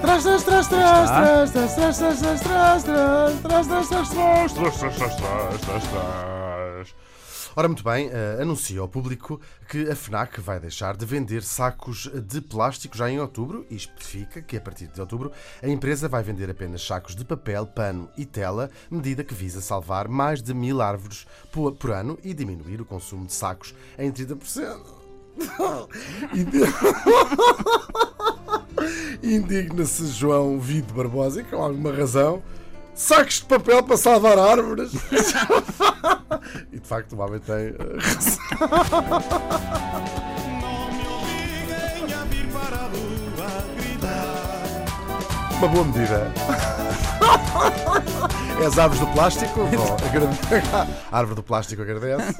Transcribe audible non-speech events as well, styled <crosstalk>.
Tras, tras, tras, tras, tras, tras, tras, tras, tras, tras, tras, tras, tras, tras, tras, tras, tras, tras, tras. Ora, muito bem, uh, anuncia ao público que a FNAC vai deixar de vender sacos de plástico já em outubro e especifica que a partir de outubro a empresa vai vender apenas sacos de papel, pano e tela, medida que visa salvar mais de mil árvores por, por ano e diminuir o consumo de sacos em 30%. Indigna-se João Vito Barbosa, e com alguma razão. Sacos de papel para salvar árvores. <laughs> e de facto o homem tem uh, razão. Uma boa medida. <laughs> As árvores do plástico? Bom, <laughs> A árvore do plástico agradece.